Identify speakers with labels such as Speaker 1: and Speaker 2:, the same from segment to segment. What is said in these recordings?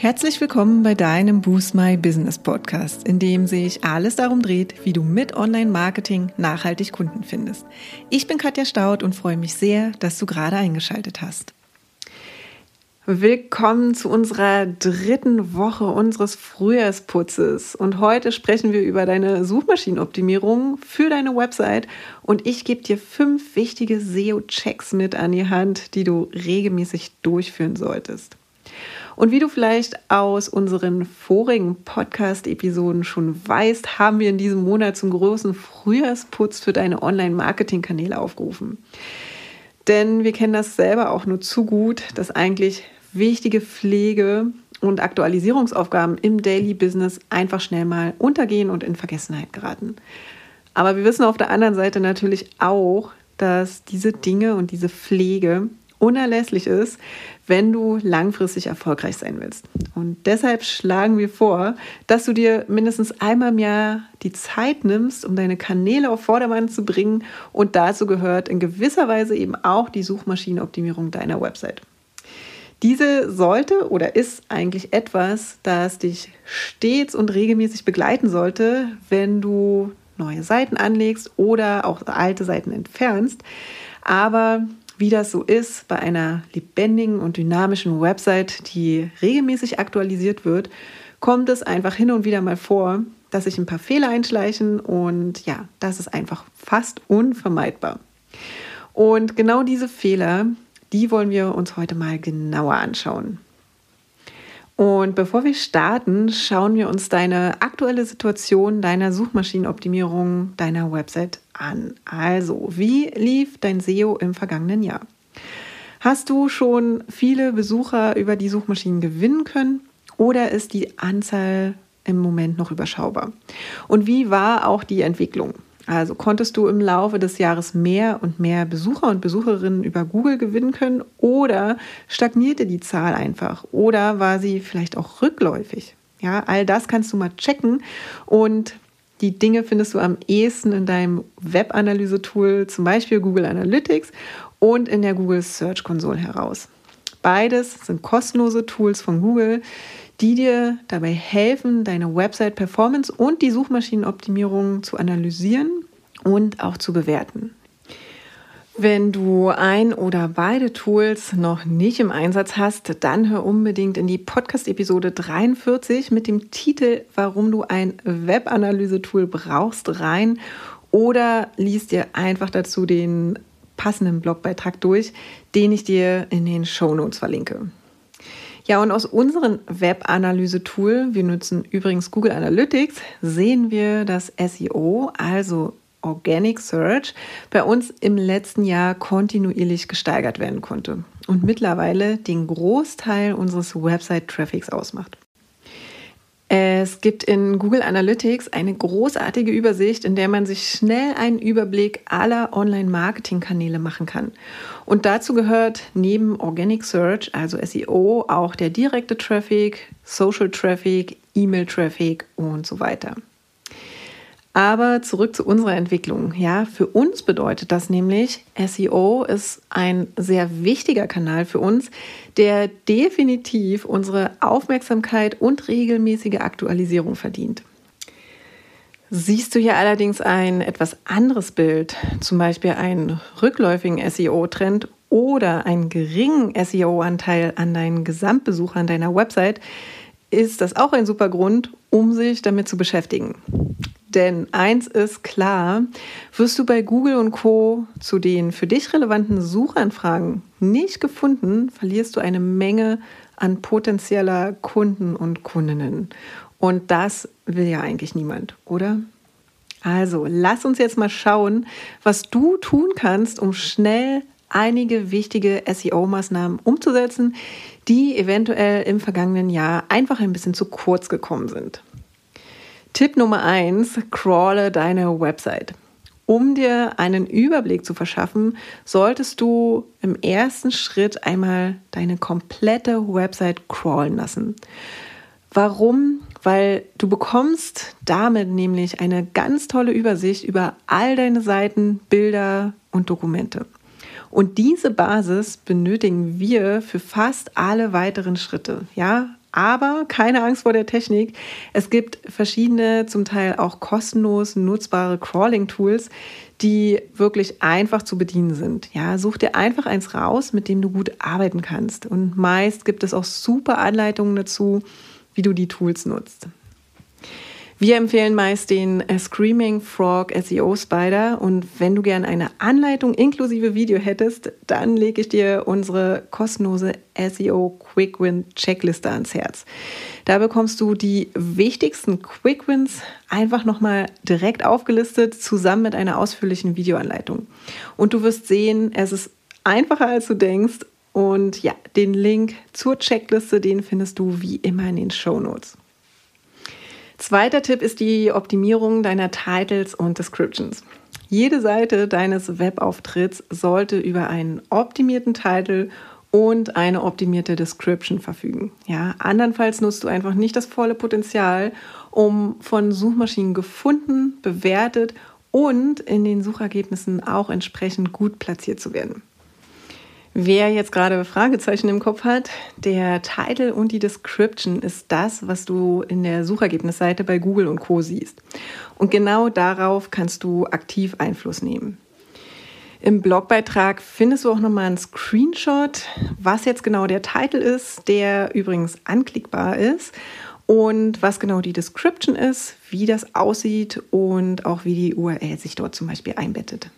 Speaker 1: Herzlich willkommen bei deinem Boost My Business Podcast, in dem sich alles darum dreht, wie du mit Online-Marketing nachhaltig Kunden findest. Ich bin Katja Staud und freue mich sehr, dass du gerade eingeschaltet hast. Willkommen zu unserer dritten Woche unseres Frühjahrsputzes. Und heute sprechen wir über deine Suchmaschinenoptimierung für deine Website. Und ich gebe dir fünf wichtige SEO-Checks mit an die Hand, die du regelmäßig durchführen solltest. Und wie du vielleicht aus unseren vorigen Podcast-Episoden schon weißt, haben wir in diesem Monat zum großen Frühjahrsputz für deine Online-Marketing-Kanäle aufgerufen. Denn wir kennen das selber auch nur zu gut, dass eigentlich wichtige Pflege und Aktualisierungsaufgaben im Daily Business einfach schnell mal untergehen und in Vergessenheit geraten. Aber wir wissen auf der anderen Seite natürlich auch, dass diese Dinge und diese Pflege unerlässlich ist, wenn du langfristig erfolgreich sein willst. Und deshalb schlagen wir vor, dass du dir mindestens einmal im Jahr die Zeit nimmst, um deine Kanäle auf Vordermann zu bringen. Und dazu gehört in gewisser Weise eben auch die Suchmaschinenoptimierung deiner Website. Diese sollte oder ist eigentlich etwas, das dich stets und regelmäßig begleiten sollte, wenn du neue Seiten anlegst oder auch alte Seiten entfernst. Aber wie das so ist bei einer lebendigen und dynamischen Website, die regelmäßig aktualisiert wird, kommt es einfach hin und wieder mal vor, dass sich ein paar Fehler einschleichen und ja, das ist einfach fast unvermeidbar. Und genau diese Fehler, die wollen wir uns heute mal genauer anschauen. Und bevor wir starten, schauen wir uns deine aktuelle Situation deiner Suchmaschinenoptimierung deiner Website an. Also, wie lief dein SEO im vergangenen Jahr? Hast du schon viele Besucher über die Suchmaschinen gewinnen können oder ist die Anzahl im Moment noch überschaubar? Und wie war auch die Entwicklung? Also konntest du im Laufe des Jahres mehr und mehr Besucher und Besucherinnen über Google gewinnen können oder stagnierte die Zahl einfach oder war sie vielleicht auch rückläufig? Ja, all das kannst du mal checken und die Dinge findest du am ehesten in deinem Webanalyse-Tool, zum Beispiel Google Analytics und in der Google Search Console heraus. Beides sind kostenlose Tools von Google, die dir dabei helfen, deine Website-Performance und die Suchmaschinenoptimierung zu analysieren und auch zu bewerten. Wenn du ein oder beide Tools noch nicht im Einsatz hast, dann hör unbedingt in die Podcast-Episode 43 mit dem Titel Warum du ein Webanalyse-Tool brauchst rein oder liest dir einfach dazu den passenden Blogbeitrag durch, den ich dir in den Show Notes verlinke. Ja, und aus unserem Webanalyse-Tool, wir nutzen übrigens Google Analytics, sehen wir, dass SEO, also Organic Search, bei uns im letzten Jahr kontinuierlich gesteigert werden konnte und mittlerweile den Großteil unseres Website-Traffics ausmacht. Es gibt in Google Analytics eine großartige Übersicht, in der man sich schnell einen Überblick aller Online-Marketing-Kanäle machen kann. Und dazu gehört neben Organic Search, also SEO, auch der direkte Traffic, Social Traffic, E-Mail-Traffic und so weiter. Aber zurück zu unserer Entwicklung. Ja, für uns bedeutet das nämlich, SEO ist ein sehr wichtiger Kanal für uns, der definitiv unsere Aufmerksamkeit und regelmäßige Aktualisierung verdient. Siehst du hier allerdings ein etwas anderes Bild, zum Beispiel einen rückläufigen SEO-Trend oder einen geringen SEO-Anteil an deinen Gesamtbesuchern deiner Website, ist das auch ein super Grund, um sich damit zu beschäftigen. Denn eins ist klar, wirst du bei Google und Co zu den für dich relevanten Suchanfragen nicht gefunden, verlierst du eine Menge an potenzieller Kunden und Kundinnen. Und das will ja eigentlich niemand, oder? Also, lass uns jetzt mal schauen, was du tun kannst, um schnell einige wichtige SEO-Maßnahmen umzusetzen, die eventuell im vergangenen Jahr einfach ein bisschen zu kurz gekommen sind. Tipp Nummer eins: crawle deine Website. Um dir einen Überblick zu verschaffen, solltest du im ersten Schritt einmal deine komplette Website crawlen lassen. Warum? Weil du bekommst damit nämlich eine ganz tolle Übersicht über all deine Seiten, Bilder und Dokumente. Und diese Basis benötigen wir für fast alle weiteren Schritte. Ja, Aber keine Angst vor der Technik. Es gibt verschiedene, zum Teil auch kostenlos nutzbare Crawling-Tools, die wirklich einfach zu bedienen sind. Ja, such dir einfach eins raus, mit dem du gut arbeiten kannst. Und meist gibt es auch super Anleitungen dazu, wie du die Tools nutzt. Wir empfehlen meist den äh, Screaming Frog SEO Spider und wenn du gerne eine Anleitung inklusive Video hättest, dann lege ich dir unsere kostenlose SEO Quick Win Checkliste ans Herz. Da bekommst du die wichtigsten Quick Wins einfach nochmal direkt aufgelistet, zusammen mit einer ausführlichen Videoanleitung. Und du wirst sehen, es ist einfacher als du denkst und ja, den Link zur Checkliste, den findest du wie immer in den Show Notes. Zweiter Tipp ist die Optimierung deiner Titles und Descriptions. Jede Seite deines Webauftritts sollte über einen optimierten Titel und eine optimierte Description verfügen. Ja, andernfalls nutzt du einfach nicht das volle Potenzial, um von Suchmaschinen gefunden, bewertet und in den Suchergebnissen auch entsprechend gut platziert zu werden. Wer jetzt gerade Fragezeichen im Kopf hat, der Titel und die Description ist das, was du in der Suchergebnisseite bei Google und Co siehst. Und genau darauf kannst du aktiv Einfluss nehmen. Im Blogbeitrag findest du auch nochmal einen Screenshot, was jetzt genau der Titel ist, der übrigens anklickbar ist und was genau die Description ist, wie das aussieht und auch wie die URL sich dort zum Beispiel einbettet.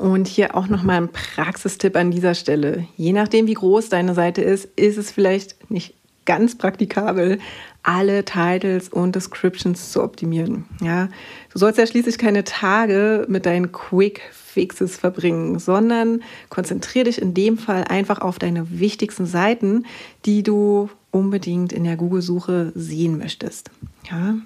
Speaker 1: Und hier auch nochmal ein Praxistipp an dieser Stelle. Je nachdem, wie groß deine Seite ist, ist es vielleicht nicht ganz praktikabel, alle Titles und Descriptions zu optimieren. Ja, du sollst ja schließlich keine Tage mit deinen Quick Fixes verbringen, sondern konzentriere dich in dem Fall einfach auf deine wichtigsten Seiten, die du unbedingt in der Google-Suche sehen möchtest. Ja,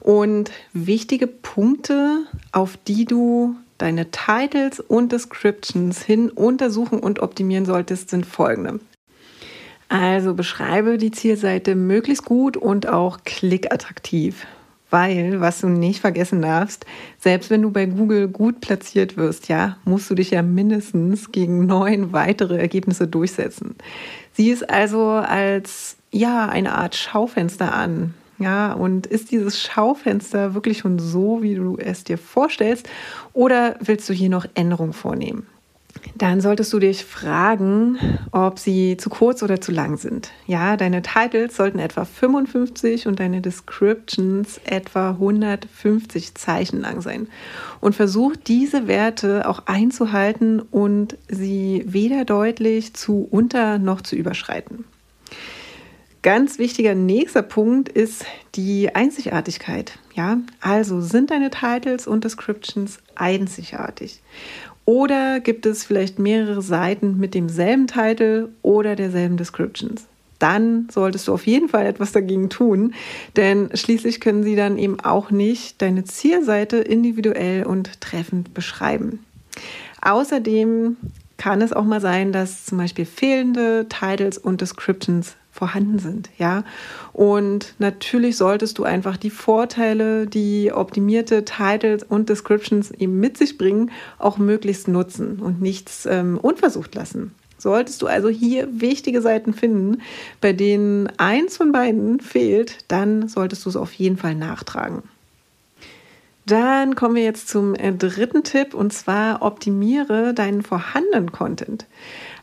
Speaker 1: und wichtige Punkte, auf die du deine Titles und Descriptions hin untersuchen und optimieren solltest, sind folgende. Also beschreibe die Zielseite möglichst gut und auch klickattraktiv. Weil, was du nicht vergessen darfst, selbst wenn du bei Google gut platziert wirst, ja, musst du dich ja mindestens gegen neun weitere Ergebnisse durchsetzen. Sieh es also als ja eine Art Schaufenster an. Ja, und ist dieses Schaufenster wirklich schon so, wie du es dir vorstellst, oder willst du hier noch Änderungen vornehmen? Dann solltest du dich fragen, ob sie zu kurz oder zu lang sind. Ja, deine Titles sollten etwa 55 und deine Descriptions etwa 150 Zeichen lang sein. Und versuch diese Werte auch einzuhalten und sie weder deutlich zu unter noch zu überschreiten. Ganz wichtiger nächster Punkt ist die Einzigartigkeit. Ja, also sind deine Titles und Descriptions einzigartig? Oder gibt es vielleicht mehrere Seiten mit demselben Titel oder derselben Descriptions? Dann solltest du auf jeden Fall etwas dagegen tun, denn schließlich können sie dann eben auch nicht deine Zielseite individuell und treffend beschreiben. Außerdem kann es auch mal sein, dass zum Beispiel fehlende Titles und Descriptions vorhanden sind, ja. Und natürlich solltest du einfach die Vorteile, die optimierte Titles und Descriptions eben mit sich bringen, auch möglichst nutzen und nichts ähm, unversucht lassen. Solltest du also hier wichtige Seiten finden, bei denen eins von beiden fehlt, dann solltest du es auf jeden Fall nachtragen. Dann kommen wir jetzt zum äh, dritten Tipp und zwar optimiere deinen vorhandenen Content.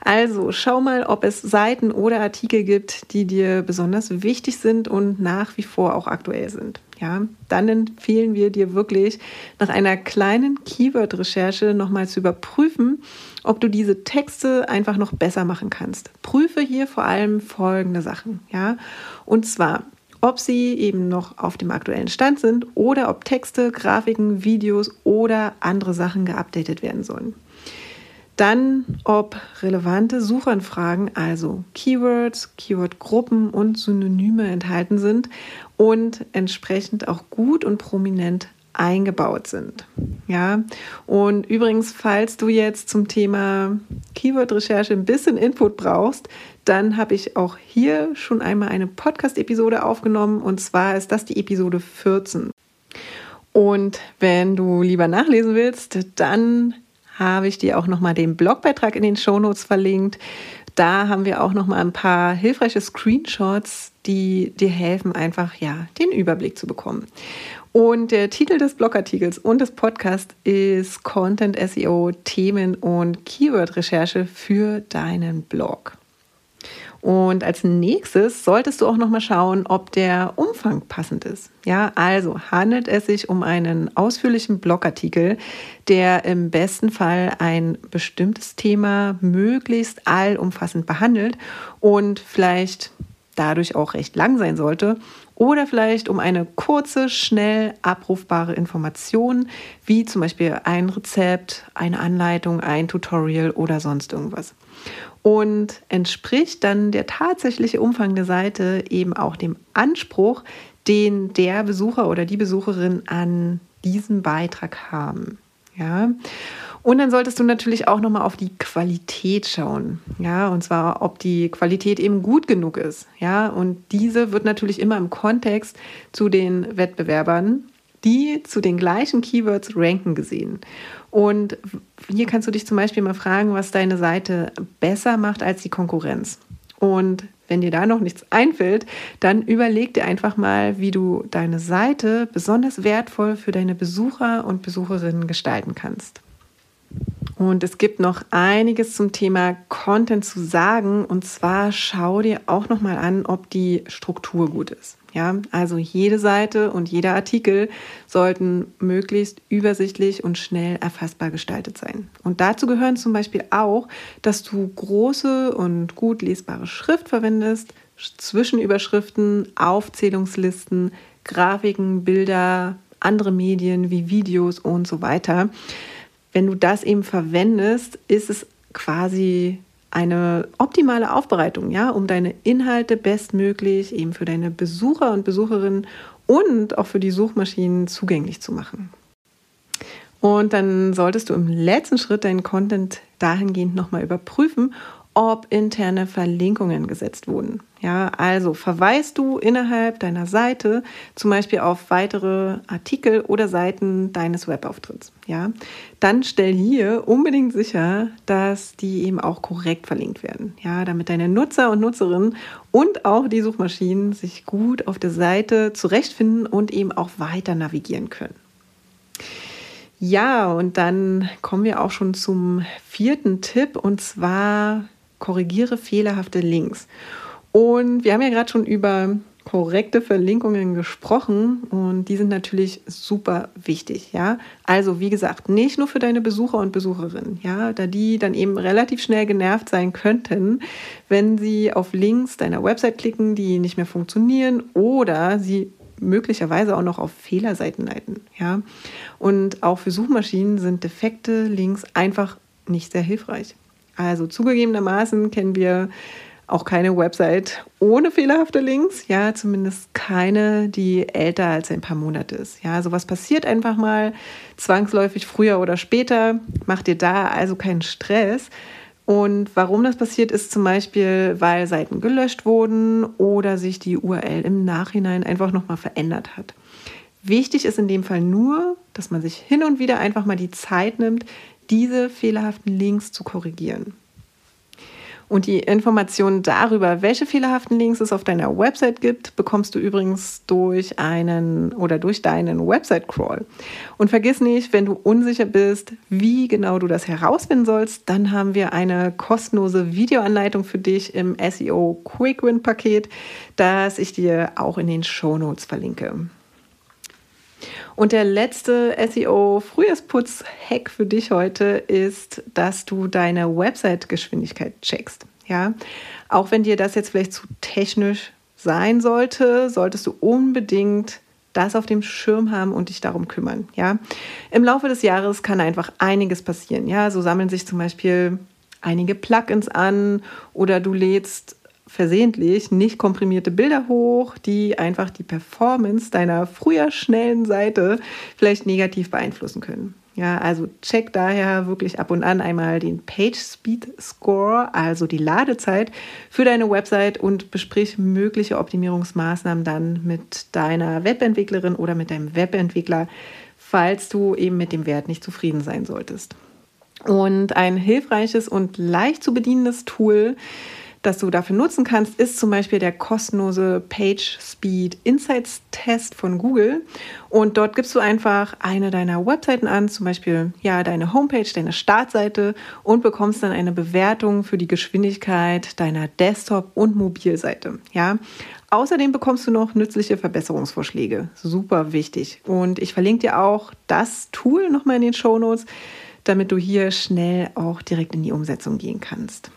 Speaker 1: Also schau mal, ob es Seiten oder Artikel gibt, die dir besonders wichtig sind und nach wie vor auch aktuell sind. Ja, dann empfehlen wir dir wirklich nach einer kleinen Keyword-Recherche nochmal zu überprüfen, ob du diese Texte einfach noch besser machen kannst. Prüfe hier vor allem folgende Sachen. Ja, und zwar ob sie eben noch auf dem aktuellen Stand sind oder ob Texte, Grafiken, Videos oder andere Sachen geupdatet werden sollen. Dann, ob relevante Suchanfragen, also Keywords, Keywordgruppen und Synonyme enthalten sind und entsprechend auch gut und prominent eingebaut sind. Ja, und übrigens, falls du jetzt zum Thema Keyword-Recherche ein bisschen Input brauchst, dann habe ich auch hier schon einmal eine Podcast-Episode aufgenommen und zwar ist das die Episode 14. Und wenn du lieber nachlesen willst, dann habe ich dir auch nochmal den Blogbeitrag in den Shownotes verlinkt. Da haben wir auch noch mal ein paar hilfreiche Screenshots, die dir helfen, einfach ja den Überblick zu bekommen. Und der Titel des Blogartikels und des Podcasts ist Content SEO Themen und Keyword Recherche für deinen Blog. Und als nächstes solltest du auch noch mal schauen, ob der Umfang passend ist. Ja, also handelt es sich um einen ausführlichen Blogartikel, der im besten Fall ein bestimmtes Thema möglichst allumfassend behandelt und vielleicht dadurch auch recht lang sein sollte. Oder vielleicht um eine kurze, schnell abrufbare Information, wie zum Beispiel ein Rezept, eine Anleitung, ein Tutorial oder sonst irgendwas und entspricht dann der tatsächliche Umfang der Seite eben auch dem Anspruch, den der Besucher oder die Besucherin an diesem Beitrag haben. Ja. Und dann solltest du natürlich auch nochmal auf die Qualität schauen. Ja, und zwar, ob die Qualität eben gut genug ist. Ja, und diese wird natürlich immer im Kontext zu den Wettbewerbern, die zu den gleichen Keywords ranken gesehen. Und hier kannst du dich zum Beispiel mal fragen, was deine Seite besser macht als die Konkurrenz. Und wenn dir da noch nichts einfällt, dann überleg dir einfach mal, wie du deine Seite besonders wertvoll für deine Besucher und Besucherinnen gestalten kannst. Und es gibt noch einiges zum Thema Content zu sagen. Und zwar schau dir auch noch mal an, ob die Struktur gut ist. Ja, also jede Seite und jeder Artikel sollten möglichst übersichtlich und schnell erfassbar gestaltet sein. Und dazu gehören zum Beispiel auch, dass du große und gut lesbare Schrift verwendest, Zwischenüberschriften, Aufzählungslisten, Grafiken, Bilder, andere Medien wie Videos und so weiter wenn du das eben verwendest, ist es quasi eine optimale Aufbereitung, ja, um deine Inhalte bestmöglich eben für deine Besucher und Besucherinnen und auch für die Suchmaschinen zugänglich zu machen. Und dann solltest du im letzten Schritt deinen Content dahingehend nochmal überprüfen, ob interne Verlinkungen gesetzt wurden. Ja, also verweist du innerhalb deiner Seite zum Beispiel auf weitere Artikel oder Seiten deines Webauftritts. Ja, dann stell hier unbedingt sicher, dass die eben auch korrekt verlinkt werden. Ja, damit deine Nutzer und Nutzerinnen und auch die Suchmaschinen sich gut auf der Seite zurechtfinden und eben auch weiter navigieren können. Ja, und dann kommen wir auch schon zum vierten Tipp und zwar korrigiere fehlerhafte Links. Und wir haben ja gerade schon über korrekte Verlinkungen gesprochen und die sind natürlich super wichtig, ja. Also wie gesagt, nicht nur für deine Besucher und Besucherinnen, ja, da die dann eben relativ schnell genervt sein könnten, wenn sie auf Links deiner Website klicken, die nicht mehr funktionieren oder sie möglicherweise auch noch auf Fehlerseiten leiten, ja. Und auch für Suchmaschinen sind defekte Links einfach nicht sehr hilfreich. Also zugegebenermaßen kennen wir auch keine Website ohne fehlerhafte Links, ja, zumindest keine, die älter als ein paar Monate ist. Ja, sowas passiert einfach mal zwangsläufig früher oder später. Macht dir da also keinen Stress. Und warum das passiert, ist zum Beispiel, weil Seiten gelöscht wurden oder sich die URL im Nachhinein einfach nochmal verändert hat. Wichtig ist in dem Fall nur, dass man sich hin und wieder einfach mal die Zeit nimmt, diese fehlerhaften Links zu korrigieren. Und die Informationen darüber, welche fehlerhaften Links es auf deiner Website gibt, bekommst du übrigens durch einen oder durch deinen Website-Crawl. Und vergiss nicht, wenn du unsicher bist, wie genau du das herausfinden sollst, dann haben wir eine kostenlose Videoanleitung für dich im SEO Quick Win Paket, das ich dir auch in den Show Notes verlinke. Und der letzte SEO-Frühjahrsputz-Hack für dich heute ist, dass du deine Website-Geschwindigkeit checkst. Ja, auch wenn dir das jetzt vielleicht zu technisch sein sollte, solltest du unbedingt das auf dem Schirm haben und dich darum kümmern. Ja, im Laufe des Jahres kann einfach einiges passieren. Ja, so sammeln sich zum Beispiel einige Plugins an oder du lädst versehentlich nicht komprimierte Bilder hoch, die einfach die Performance deiner früher schnellen Seite vielleicht negativ beeinflussen können. Ja, also check daher wirklich ab und an einmal den Page Speed Score, also die Ladezeit für deine Website und besprich mögliche Optimierungsmaßnahmen dann mit deiner Webentwicklerin oder mit deinem Webentwickler, falls du eben mit dem Wert nicht zufrieden sein solltest. Und ein hilfreiches und leicht zu bedienendes Tool, das du dafür nutzen kannst, ist zum Beispiel der kostenlose Page Speed Insights Test von Google. Und dort gibst du einfach eine deiner Webseiten an, zum Beispiel ja deine Homepage, deine Startseite und bekommst dann eine Bewertung für die Geschwindigkeit deiner Desktop- und Mobilseite. Ja, Außerdem bekommst du noch nützliche Verbesserungsvorschläge. Super wichtig. Und ich verlinke dir auch das Tool nochmal in den Show Notes, damit du hier schnell auch direkt in die Umsetzung gehen kannst.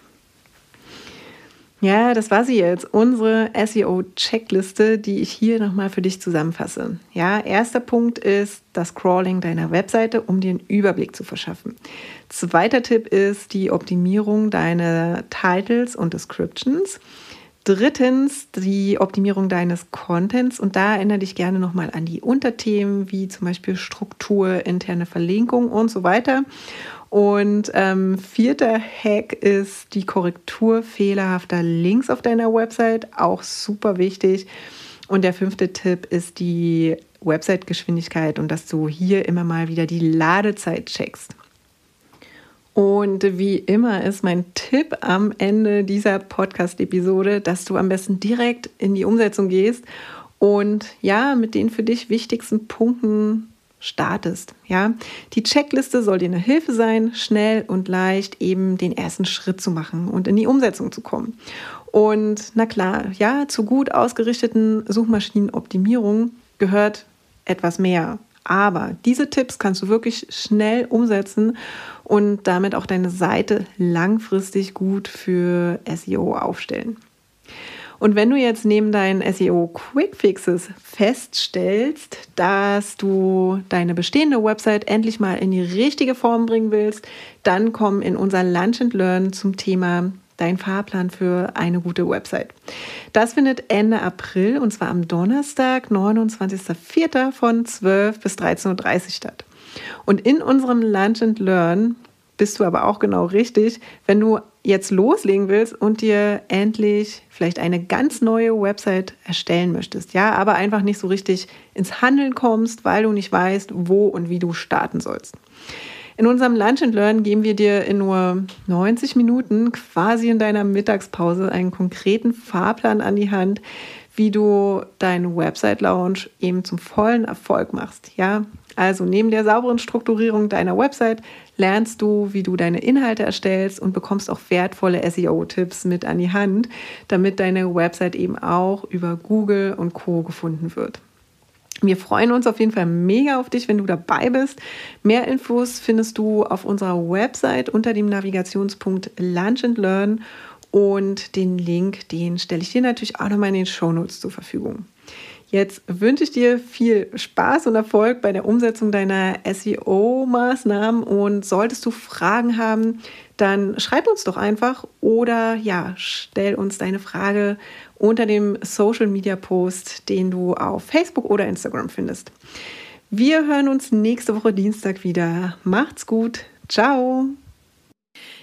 Speaker 1: Ja, das war sie jetzt, unsere SEO-Checkliste, die ich hier nochmal für dich zusammenfasse. Ja, erster Punkt ist das Crawling deiner Webseite, um dir einen Überblick zu verschaffen. Zweiter Tipp ist die Optimierung deiner Titles und Descriptions. Drittens die Optimierung deines Contents und da erinnere dich gerne nochmal an die Unterthemen wie zum Beispiel Struktur, interne Verlinkung und so weiter. Und ähm, vierter Hack ist die Korrektur fehlerhafter Links auf deiner Website, auch super wichtig. Und der fünfte Tipp ist die Website-Geschwindigkeit und dass du hier immer mal wieder die Ladezeit checkst. Und wie immer ist mein Tipp am Ende dieser Podcast-Episode, dass du am besten direkt in die Umsetzung gehst und ja, mit den für dich wichtigsten Punkten startest. Ja, die Checkliste soll dir eine Hilfe sein, schnell und leicht eben den ersten Schritt zu machen und in die Umsetzung zu kommen. Und na klar, ja, zu gut ausgerichteten Suchmaschinenoptimierung gehört etwas mehr. Aber diese Tipps kannst du wirklich schnell umsetzen und damit auch deine Seite langfristig gut für SEO aufstellen. Und wenn du jetzt neben deinen SEO Quick Fixes feststellst, dass du deine bestehende Website endlich mal in die richtige Form bringen willst, dann komm in unser Lunch and Learn zum Thema dein Fahrplan für eine gute Website. Das findet Ende April und zwar am Donnerstag, 29.04. von 12 bis 13.30 Uhr statt. Und in unserem Lunch and Learn bist du aber auch genau richtig, wenn du jetzt loslegen willst und dir endlich vielleicht eine ganz neue Website erstellen möchtest, ja, aber einfach nicht so richtig ins Handeln kommst, weil du nicht weißt, wo und wie du starten sollst. In unserem Lunch and Learn geben wir dir in nur 90 Minuten quasi in deiner Mittagspause einen konkreten Fahrplan an die Hand, wie du deinen Website-Launch eben zum vollen Erfolg machst. Ja, also neben der sauberen Strukturierung deiner Website lernst du, wie du deine Inhalte erstellst und bekommst auch wertvolle SEO-Tipps mit an die Hand, damit deine Website eben auch über Google und Co gefunden wird. Wir freuen uns auf jeden Fall mega auf dich, wenn du dabei bist. Mehr Infos findest du auf unserer Website unter dem Navigationspunkt Lunch and Learn und den Link, den stelle ich dir natürlich auch nochmal in den Show Notes zur Verfügung. Jetzt wünsche ich dir viel Spaß und Erfolg bei der Umsetzung deiner SEO-Maßnahmen und solltest du Fragen haben, dann schreib uns doch einfach oder ja, stell uns deine Frage unter dem Social Media Post, den du auf Facebook oder Instagram findest. Wir hören uns nächste Woche Dienstag wieder. Macht's gut. Ciao.